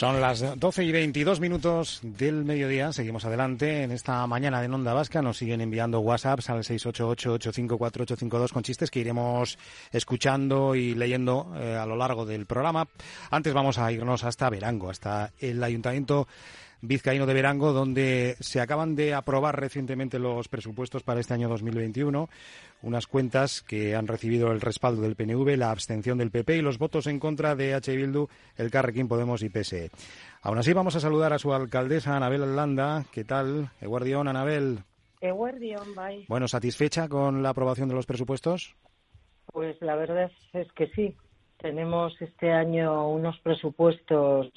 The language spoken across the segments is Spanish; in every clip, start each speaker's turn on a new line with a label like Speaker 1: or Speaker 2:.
Speaker 1: Son las 12 y 22 minutos del mediodía. Seguimos adelante en esta mañana de Onda Vasca. Nos siguen enviando WhatsApps al 688-854-852 con chistes que iremos escuchando y leyendo eh, a lo largo del programa. Antes vamos a irnos hasta Verango, hasta el Ayuntamiento vizcaíno de Verango, donde se acaban de aprobar recientemente los presupuestos para este año 2021, unas cuentas que han recibido el respaldo del PNV, la abstención del PP y los votos en contra de H. Bildu, el Carrequín Podemos y PSE. Aún así, vamos a saludar a su alcaldesa, Anabel Landa. ¿Qué tal? Eguardión, Anabel.
Speaker 2: Eguardión, bye.
Speaker 1: Bueno, ¿satisfecha con la aprobación de los presupuestos?
Speaker 2: Pues la verdad es que sí. Tenemos este año unos presupuestos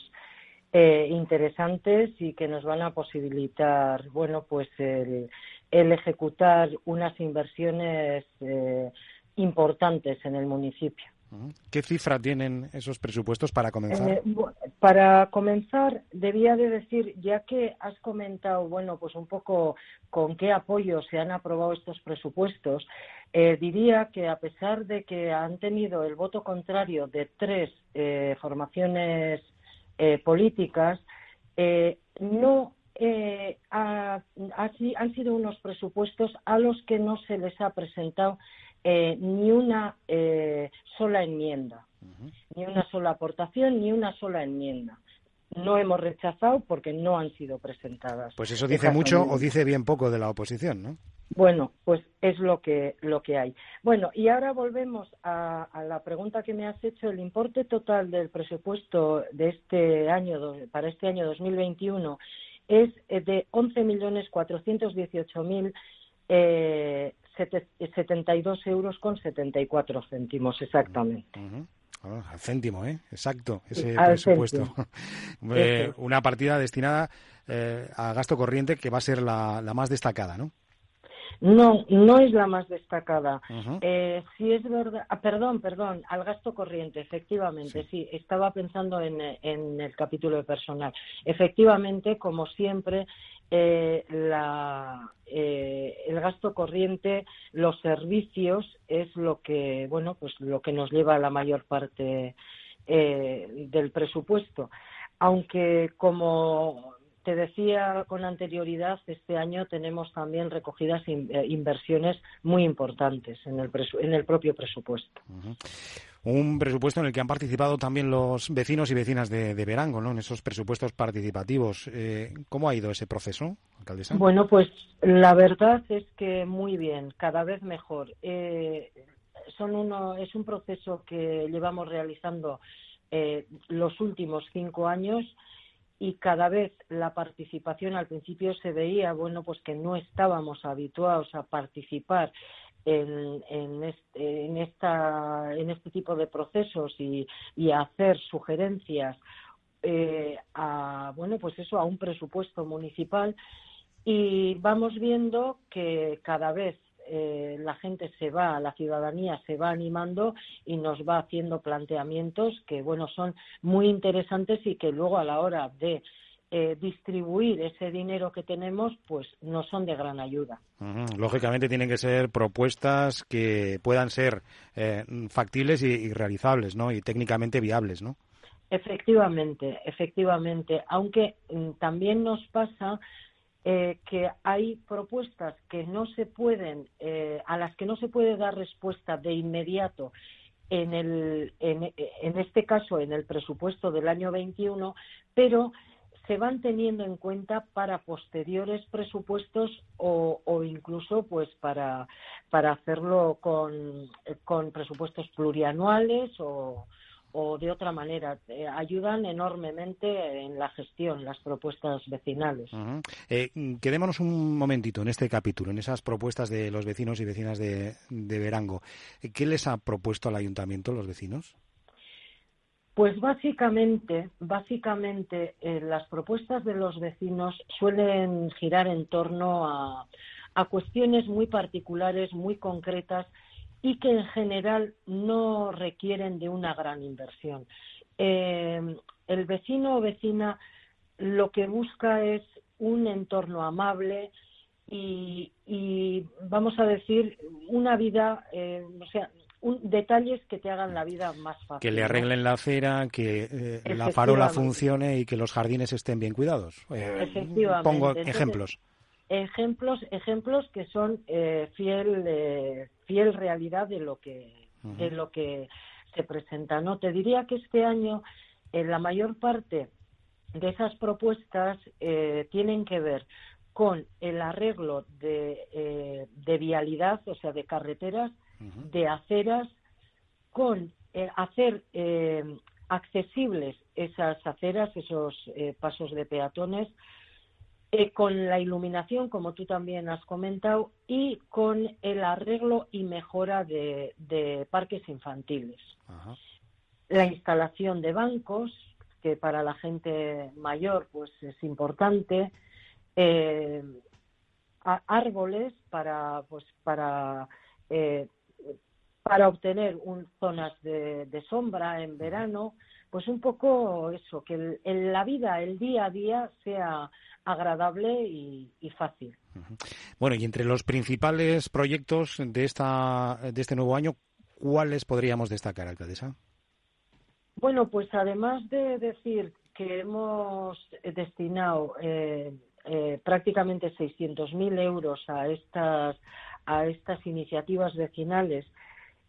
Speaker 2: eh, interesantes y que nos van a posibilitar, bueno, pues el, ejecutar unas inversiones eh, importantes en el municipio.
Speaker 1: ¿Qué cifra tienen esos presupuestos para comenzar?
Speaker 2: Eh, para comenzar, debía de decir, ya que has comentado, bueno, pues un poco con qué apoyo se han aprobado estos presupuestos, diría que a pesar de que han tenido el voto contrario de tres formaciones eh, políticas, eh, no eh, han sido unos presupuestos a los que no se les ha presentado ni una sola enmienda, ni una sola aportación, ni una sola enmienda. No hemos rechazado porque no han sido presentadas.
Speaker 1: Pues eso dice mucho o dice bien poco de la oposición, ¿no?
Speaker 2: Bueno, pues es lo que, lo que hay. Bueno, y ahora volvemos a, la pregunta que me has hecho. El importe total del presupuesto de este año, para este año 2021, es eh, de 11.418.072 eh, euros con 74 céntimos exactamente.
Speaker 1: al céntimo, ¿eh? Exacto, ese presupuesto. Eh, una partida destinada eh, a gasto corriente que va a ser la, la más destacada, ¿no?
Speaker 2: No, no es la más destacada. eh, sí es verdad, ah, perdón, perdón, al gasto corriente, efectivamente, sí. estaba pensando en, en, el capítulo de personal. Efectivamente, como siempre, eh, la, eh, el gasto corriente, los servicios es lo que, bueno, pues lo que nos lleva a la mayor parte eh, del presupuesto. Aunque como te decía con anterioridad, este año tenemos también recogidas eh, inversiones muy importantes en el, en el propio presupuesto.
Speaker 1: Un presupuesto en el que han participado también los vecinos y vecinas de, Verango, ¿no? En esos presupuestos participativos. Eh, ¿Cómo ha ido ese proceso, alcaldesa?
Speaker 2: Bueno, pues la verdad es que muy bien, cada vez mejor. Eh, son uno, es un proceso que llevamos realizando los últimos cinco años y cada vez la participación al principio se veía bueno pues que no estábamos habituados a participar en, en, este, en, esta, en este tipo de procesos y, y hacer sugerencias eh, a bueno pues eso a un presupuesto municipal. Y vamos viendo que cada vez eh, la gente se va, la ciudadanía se va animando y nos va haciendo planteamientos que, bueno, son muy interesantes y que luego a la hora de eh, distribuir ese dinero que tenemos, pues no son de gran ayuda.
Speaker 1: Lógicamente tienen que ser propuestas que puedan ser eh, factibles y, realizables, ¿no? Y técnicamente viables, ¿no?
Speaker 2: Efectivamente, efectivamente. Aunque mm, también nos pasa eh, que hay propuestas que no se pueden, eh, a las que no se puede dar respuesta de inmediato en, el, en, este caso en el presupuesto del año 21, pero se van teniendo en cuenta para posteriores presupuestos o, o incluso pues para, para hacerlo con, con presupuestos plurianuales o, o de otra manera. Eh, ayudan enormemente en la gestión, las propuestas vecinales.
Speaker 1: Eh, quedémonos un momentito en este capítulo, en esas propuestas de los vecinos y vecinas de, Verango. ¿Qué les ha propuesto al ayuntamiento los vecinos?
Speaker 2: Pues básicamente, básicamente eh, las propuestas de los vecinos suelen girar en torno a, cuestiones muy particulares, muy concretas y que en general no requieren de una gran inversión. Eh, el vecino o vecina lo que busca es un entorno amable y, vamos a decir, una vida, eh, o sea, detalles que te hagan la vida más fácil.
Speaker 1: Que le arreglen la acera, que eh, la farola funcione y que los jardines estén bien cuidados.
Speaker 2: Eh, Efectivamente.
Speaker 1: Pongo ejemplos.
Speaker 2: Ejemplos, ejemplos que son eh, fiel, fiel realidad de lo que, de lo que se presenta. No, te diría que este año la mayor parte de esas propuestas tienen que ver con el arreglo de, de vialidad, o sea, de carreteras de aceras con eh, hacer eh, accesibles esas aceras, esos eh, pasos de peatones, con la iluminación, como tú también has comentado, y con el arreglo y mejora de, parques infantiles. La instalación de bancos, que para la gente mayor pues es importante, árboles para pues para para obtener un, zonas de, sombra en verano, pues un poco eso, que en la vida, el día a día sea agradable y, fácil.
Speaker 1: Bueno, y entre los principales proyectos de, esta, de este nuevo año, ¿cuáles podríamos destacar, alcaldesa?
Speaker 2: Bueno, pues además de decir que hemos destinado eh, eh, prácticamente 600.000 euros a estas, a estas iniciativas vecinales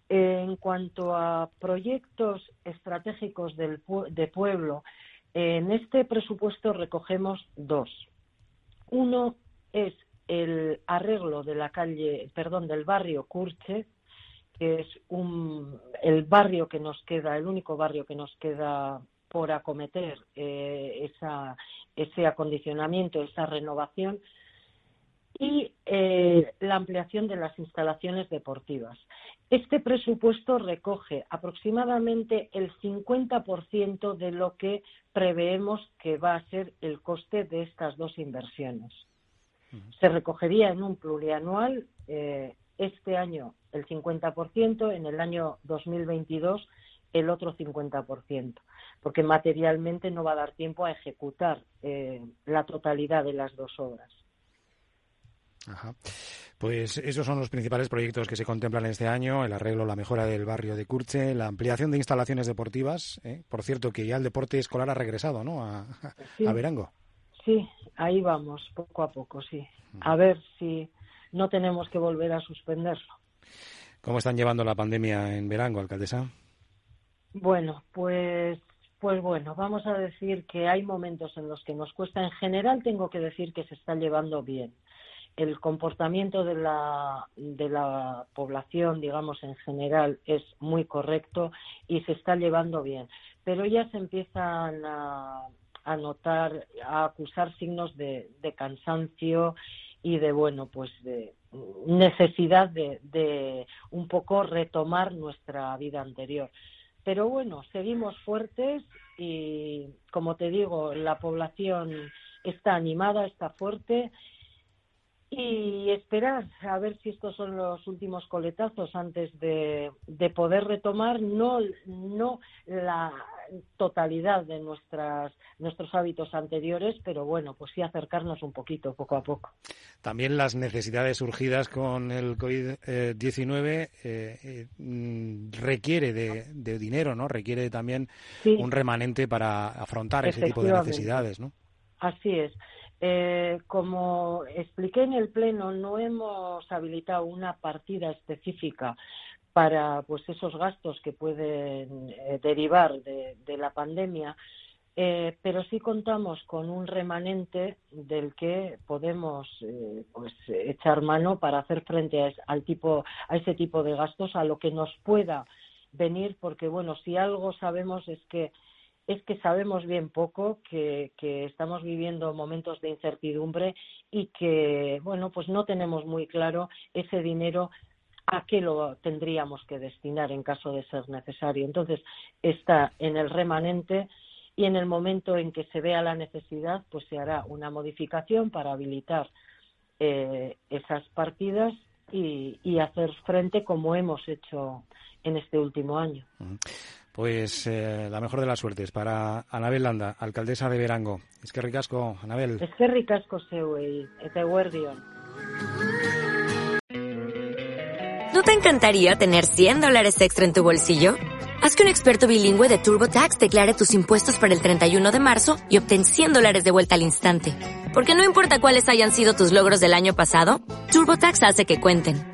Speaker 2: en cuanto a proyectos estratégicos del, de pueblo, en este presupuesto recogemos dos. Uno es el arreglo de la calle, perdón, del barrio Curche, que es un, el barrio que nos queda, el único barrio que nos queda por acometer eh, ese acondicionamiento, esa renovación, y eh, la ampliación de las instalaciones deportivas. Este presupuesto recoge aproximadamente el 50% de lo que preveemos que va a ser el coste de estas dos inversiones. Se recogería en un plurianual eh, este año el 50%, en el año 2022 el otro 50%, porque materialmente no va a dar tiempo a ejecutar eh, la totalidad de las dos obras.
Speaker 1: Ajá. Pues esos son los principales proyectos que se contemplan este año, el arreglo, la mejora del barrio de Curche, la ampliación de instalaciones deportivas. ¿eh? Por cierto, que ya el deporte escolar ha regresado, ¿no? A, Verango.
Speaker 2: Sí, ahí vamos, poco a poco, sí. A ver si no tenemos que volver a suspenderlo.
Speaker 1: ¿Cómo están llevando la pandemia en Verango, alcaldesa?
Speaker 2: Bueno, pues pues bueno, vamos a decir que hay momentos en los que nos cuesta. En general, tengo que decir que se está llevando bien el comportamiento de la, de la población, digamos, en general es muy correcto y se está llevando bien. Pero ya se empiezan a, notar, a acusar signos de, cansancio y de, bueno, pues de necesidad de, de un poco retomar nuestra vida anterior. Pero bueno, seguimos fuertes y, como te digo, la población está animada, está fuerte y esperar a ver si estos son los últimos coletazos antes de, poder retomar no, no la totalidad de nuestras, nuestros hábitos anteriores, pero bueno, pues sí acercarnos un poquito, poco a poco.
Speaker 1: También las necesidades surgidas con el COVID-19 eh, eh, requiere de, dinero, ¿no? Requiere también un remanente para afrontar ese tipo de necesidades, ¿no?
Speaker 2: Así es. Eh, como expliqué en el Pleno, no hemos habilitado una partida específica para pues esos gastos que pueden eh, derivar de, la pandemia, eh, pero sí contamos con un remanente del que podemos pues echar mano para hacer frente a, al a ese tipo de gastos, a lo que nos pueda venir, porque bueno, si algo sabemos es que es que sabemos bien poco, que, estamos viviendo momentos de incertidumbre y que, bueno, pues no tenemos muy claro ese dinero a qué lo tendríamos que destinar en caso de ser necesario. Entonces, está en el remanente y en el momento en que se vea la necesidad, pues se hará una modificación para habilitar eh, esas partidas y, y, hacer frente como hemos hecho en este último año.
Speaker 1: Pues eh, la mejor de las suertes para Anabel Landa, alcaldesa de Verango. Es que ricasco, Anabel.
Speaker 2: Es que ricasco, Seue, Eteguerdion.
Speaker 3: ¿No te encantaría tener 100 dólares extra en tu bolsillo? Haz que un experto bilingüe de TurboTax declare tus impuestos para el 31 de marzo y obtén 100 dólares de vuelta al instante. Porque no importa cuáles hayan sido tus logros del año pasado, TurboTax hace que cuenten.